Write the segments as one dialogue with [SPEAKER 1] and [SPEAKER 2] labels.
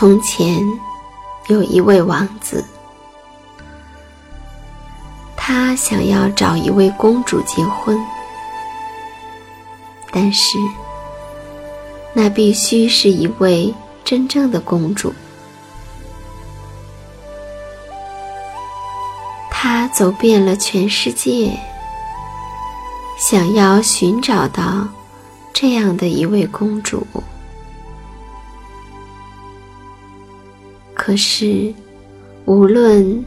[SPEAKER 1] 从前，有一位王子，他想要找一位公主结婚，但是那必须是一位真正的公主。他走遍了全世界，想要寻找到这样的一位公主。可是，无论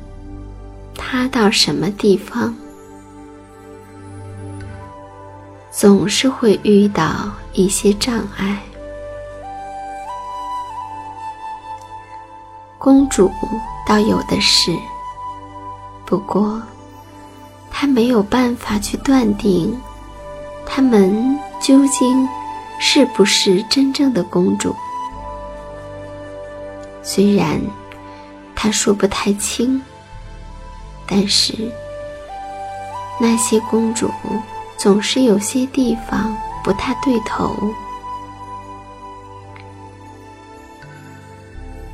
[SPEAKER 1] 他到什么地方，总是会遇到一些障碍。公主倒有的是，不过他没有办法去断定，他们究竟是不是真正的公主。虽然他说不太清，但是那些公主总是有些地方不太对头。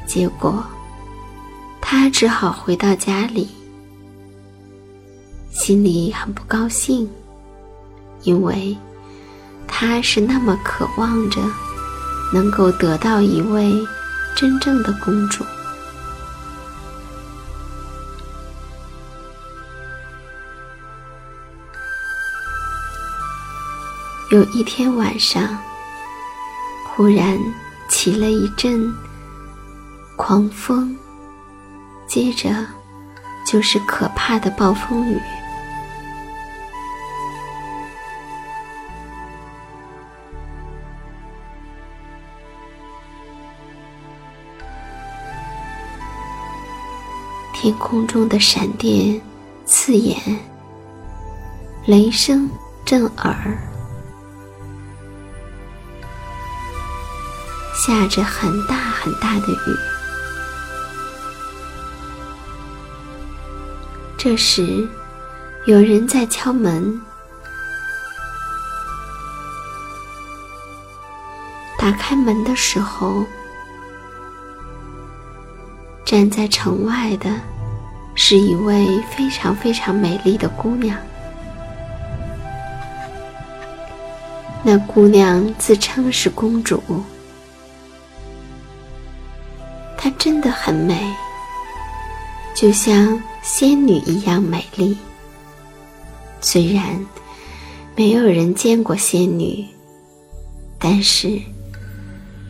[SPEAKER 1] 结果，他只好回到家里，心里很不高兴，因为他是那么渴望着能够得到一位。真正的公主。有一天晚上，忽然起了一阵狂风，接着就是可怕的暴风雨。天空中的闪电刺眼，雷声震耳，下着很大很大的雨。这时，有人在敲门。打开门的时候。站在城外的，是一位非常非常美丽的姑娘。那姑娘自称是公主，她真的很美，就像仙女一样美丽。虽然没有人见过仙女，但是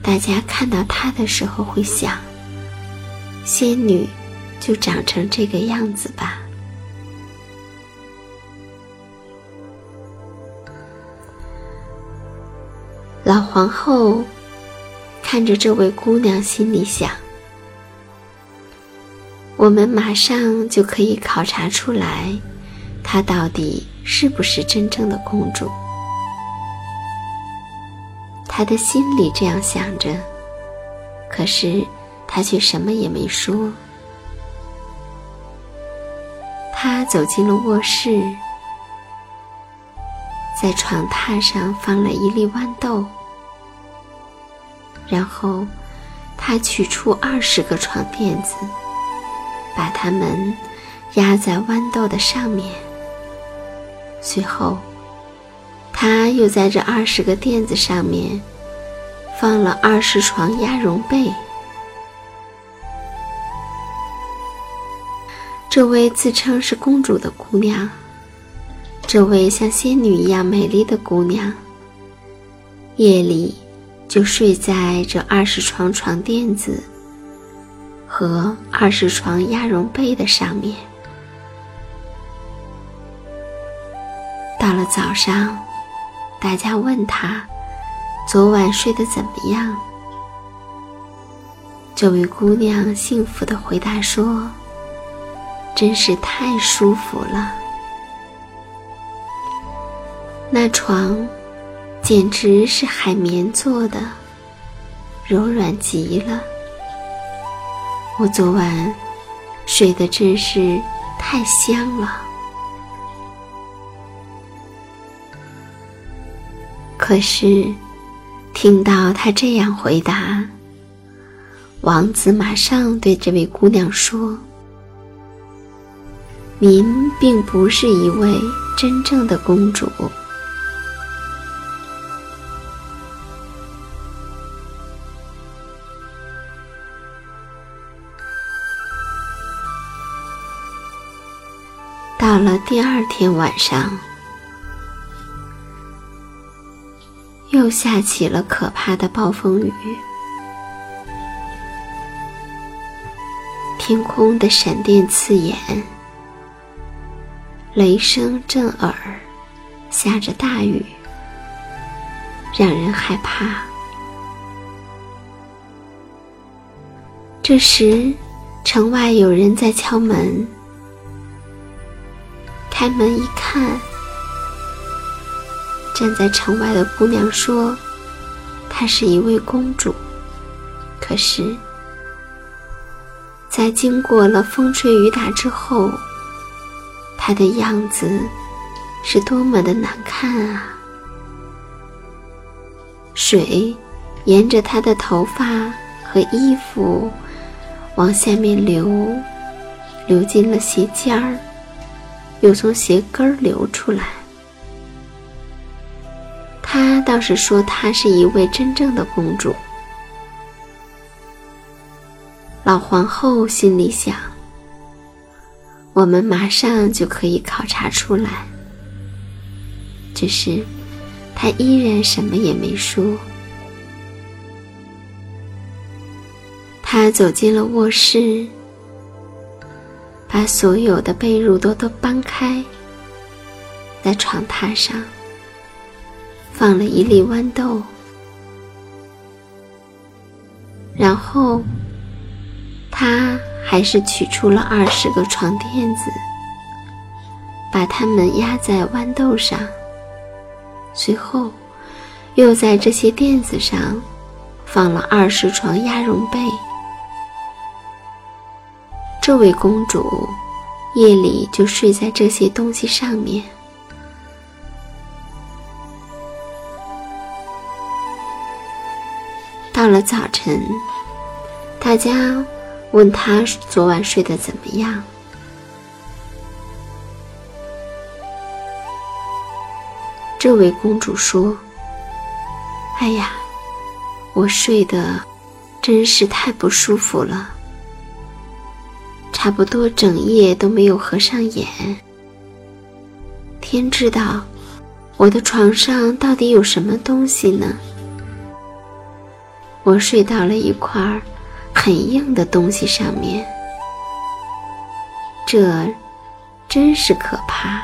[SPEAKER 1] 大家看到她的时候会想。仙女就长成这个样子吧。老皇后看着这位姑娘，心里想：我们马上就可以考察出来，她到底是不是真正的公主。她的心里这样想着，可是。她却什么也没说。他走进了卧室，在床榻上放了一粒豌豆，然后他取出二十个床垫子，把它们压在豌豆的上面。随后，他又在这二十个垫子上面放了二十床鸭绒被。这位自称是公主的姑娘，这位像仙女一样美丽的姑娘，夜里就睡在这二十床床垫子和二十床鸭绒被的上面。到了早上，大家问她昨晚睡得怎么样？这位姑娘幸福的回答说。真是太舒服了，那床简直是海绵做的，柔软极了。我昨晚睡得真是太香了。可是听到他这样回答，王子马上对这位姑娘说。您并不是一位真正的公主。到了第二天晚上，又下起了可怕的暴风雨，天空的闪电刺眼。雷声震耳，下着大雨，让人害怕。这时，城外有人在敲门。开门一看，站在城外的姑娘说：“她是一位公主。可是，在经过了风吹雨打之后，她的样子是多么的难看啊！水沿着她的头发和衣服往下面流，流进了鞋尖儿，又从鞋跟儿流出来。他倒是说她是一位真正的公主。老皇后心里想：我们马上就可以考察出来。只是，他依然什么也没说。他走进了卧室，把所有的被褥都都搬开，在床榻上。放了一粒豌豆，然后他还是取出了二十个床垫子，把它们压在豌豆上。随后，又在这些垫子上放了二十床鸭绒被。这位公主夜里就睡在这些东西上面。到了早晨，大家问他昨晚睡得怎么样。这位公主说：“哎呀，我睡得真是太不舒服了，差不多整夜都没有合上眼。天知道，我的床上到底有什么东西呢？”我睡到了一块儿很硬的东西上面，这真是可怕。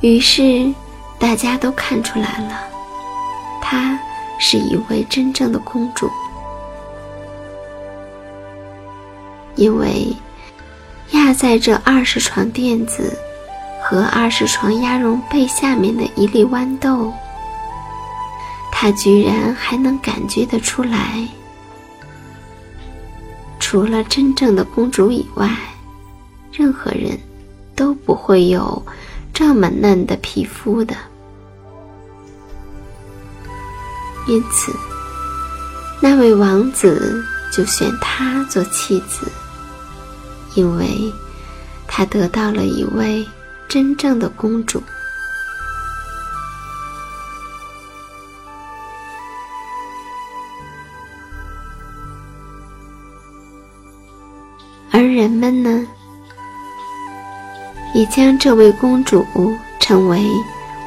[SPEAKER 1] 于是大家都看出来了，她是一位真正的公主，因为压在这二十床垫子和二十床鸭绒被下面的一粒豌豆。他居然还能感觉得出来，除了真正的公主以外，任何人都不会有这么嫩的皮肤的。因此，那位王子就选她做妻子，因为他得到了一位真正的公主。而人们呢，也将这位公主称为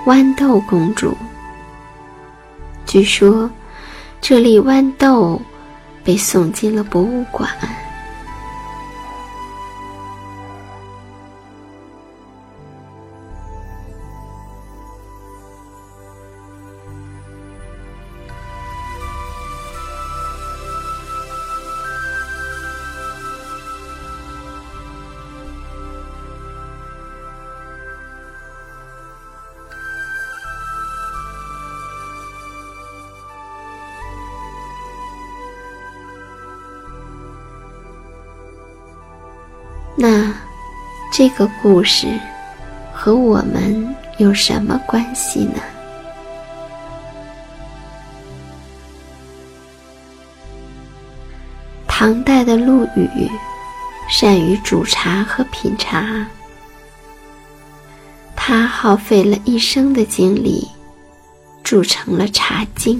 [SPEAKER 1] 豌豆公主。据说，这粒豌豆被送进了博物馆。那这个故事和我们有什么关系呢？唐代的陆羽善于煮茶和品茶，他耗费了一生的精力铸成了《茶经》，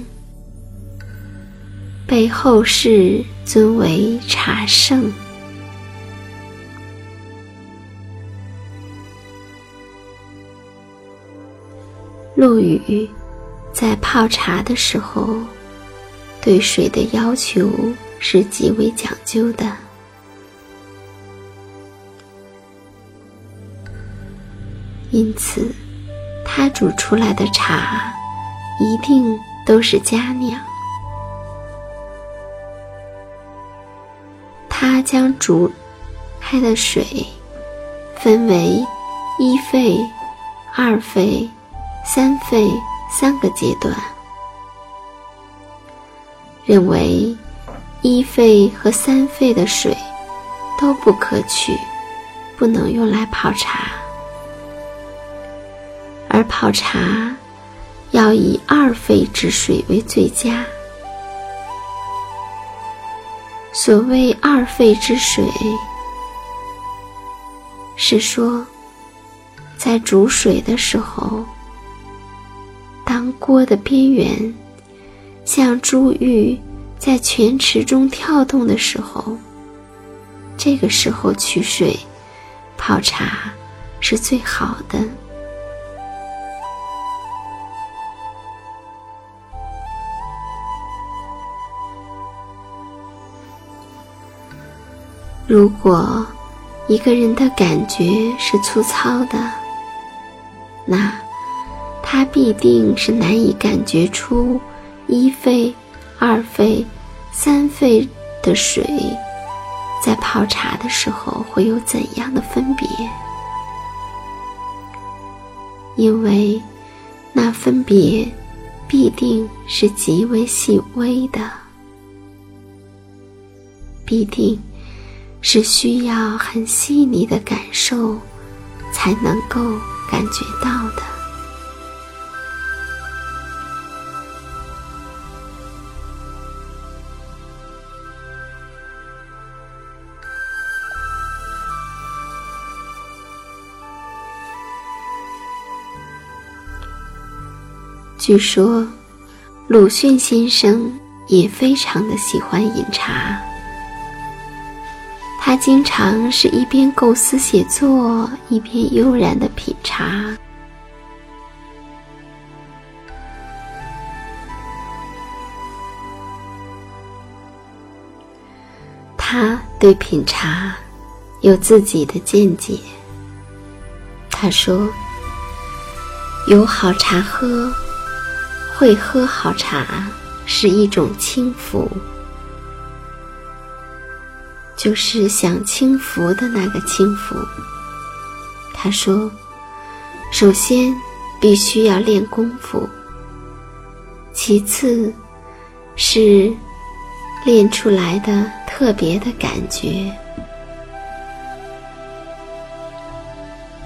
[SPEAKER 1] 被后世尊为茶圣。陆羽在泡茶的时候，对水的要求是极为讲究的，因此他煮出来的茶一定都是佳酿。他将煮开的水分为一沸、二沸。三沸三个阶段，认为一沸和三沸的水都不可取，不能用来泡茶，而泡茶要以二沸之水为最佳。所谓二沸之水，是说在煮水的时候，当锅的边缘像珠玉在泉池中跳动的时候，这个时候取水泡茶是最好的。如果一个人的感觉是粗糙的，那他必定是难以感觉出一沸、二沸、三沸的水在泡茶的时候会有怎样的分别，因为那分别必定是极为细微的，必定。是需要很细腻的感受才能够感觉到的。据说，鲁迅先生也非常的喜欢饮茶。他经常是一边构思写作，一边悠然的品茶。他对品茶有自己的见解。他说：“有好茶喝，会喝好茶是一种轻浮。”就是享清福的那个轻浮。他说：“首先必须要练功夫，其次是练出来的特别的感觉。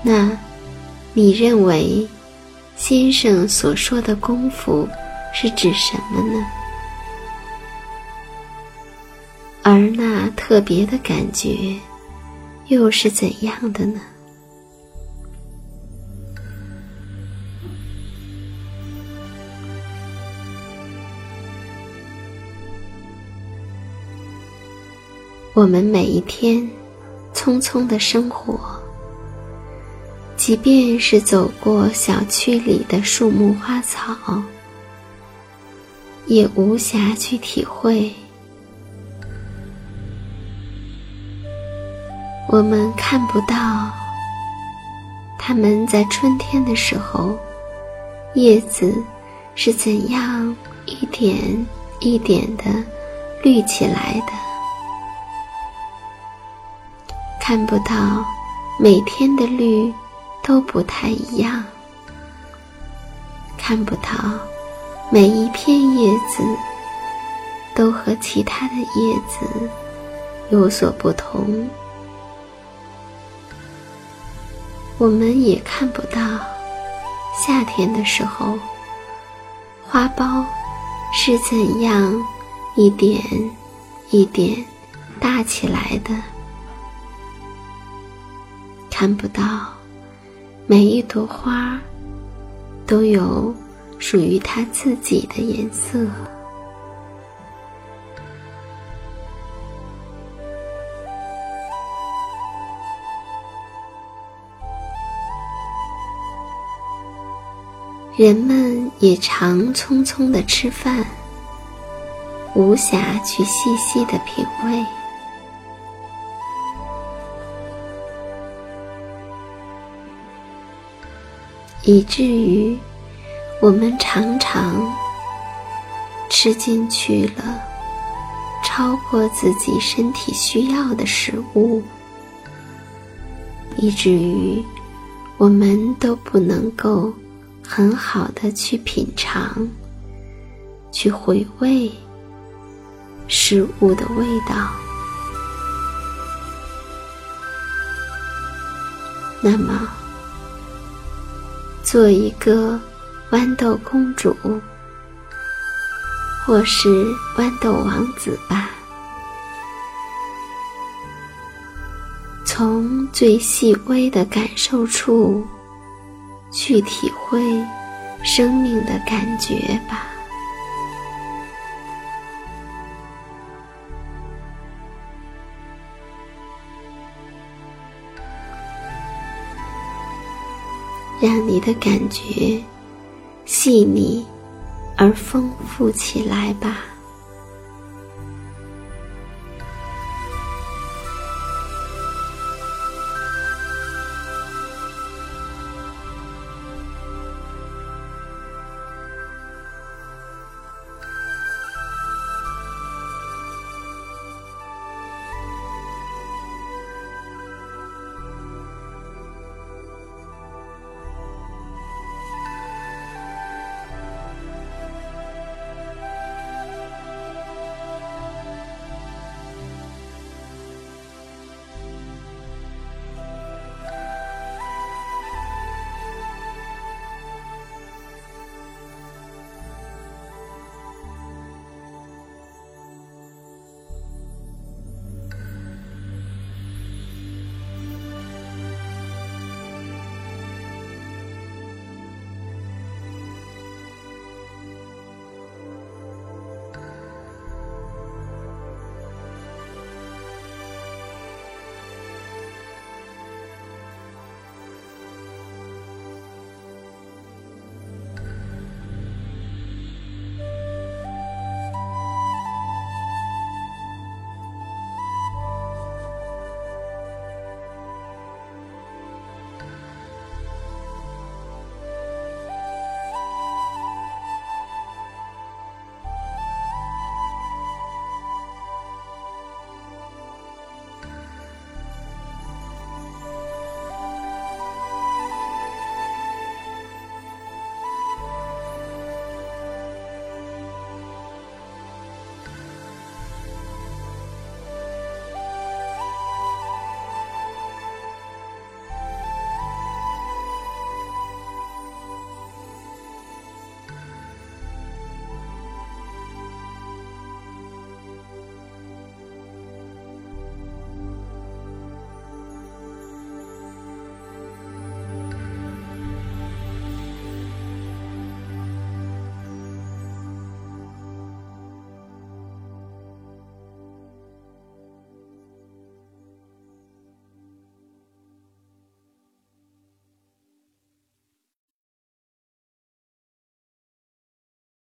[SPEAKER 1] 那，你认为先生所说的功夫是指什么呢？”而那特别的感觉，又是怎样的呢？我们每一天匆匆的生活，即便是走过小区里的树木花草，也无暇去体会。我们看不到它们在春天的时候，叶子是怎样一点一点的绿起来的，看不到每天的绿都不太一样，看不到每一片叶子都和其他的叶子有所不同。我们也看不到夏天的时候，花苞是怎样一点一点大起来的，看不到每一朵花都有属于它自己的颜色。人们也常匆匆的吃饭，无暇去细细的品味，以至于我们常常吃进去了超过自己身体需要的食物，以至于我们都不能够。很好的去品尝、去回味食物的味道。那么，做一个豌豆公主，或是豌豆王子吧。从最细微的感受处去体会生命的感觉吧，让你的感觉细腻而丰富起来吧。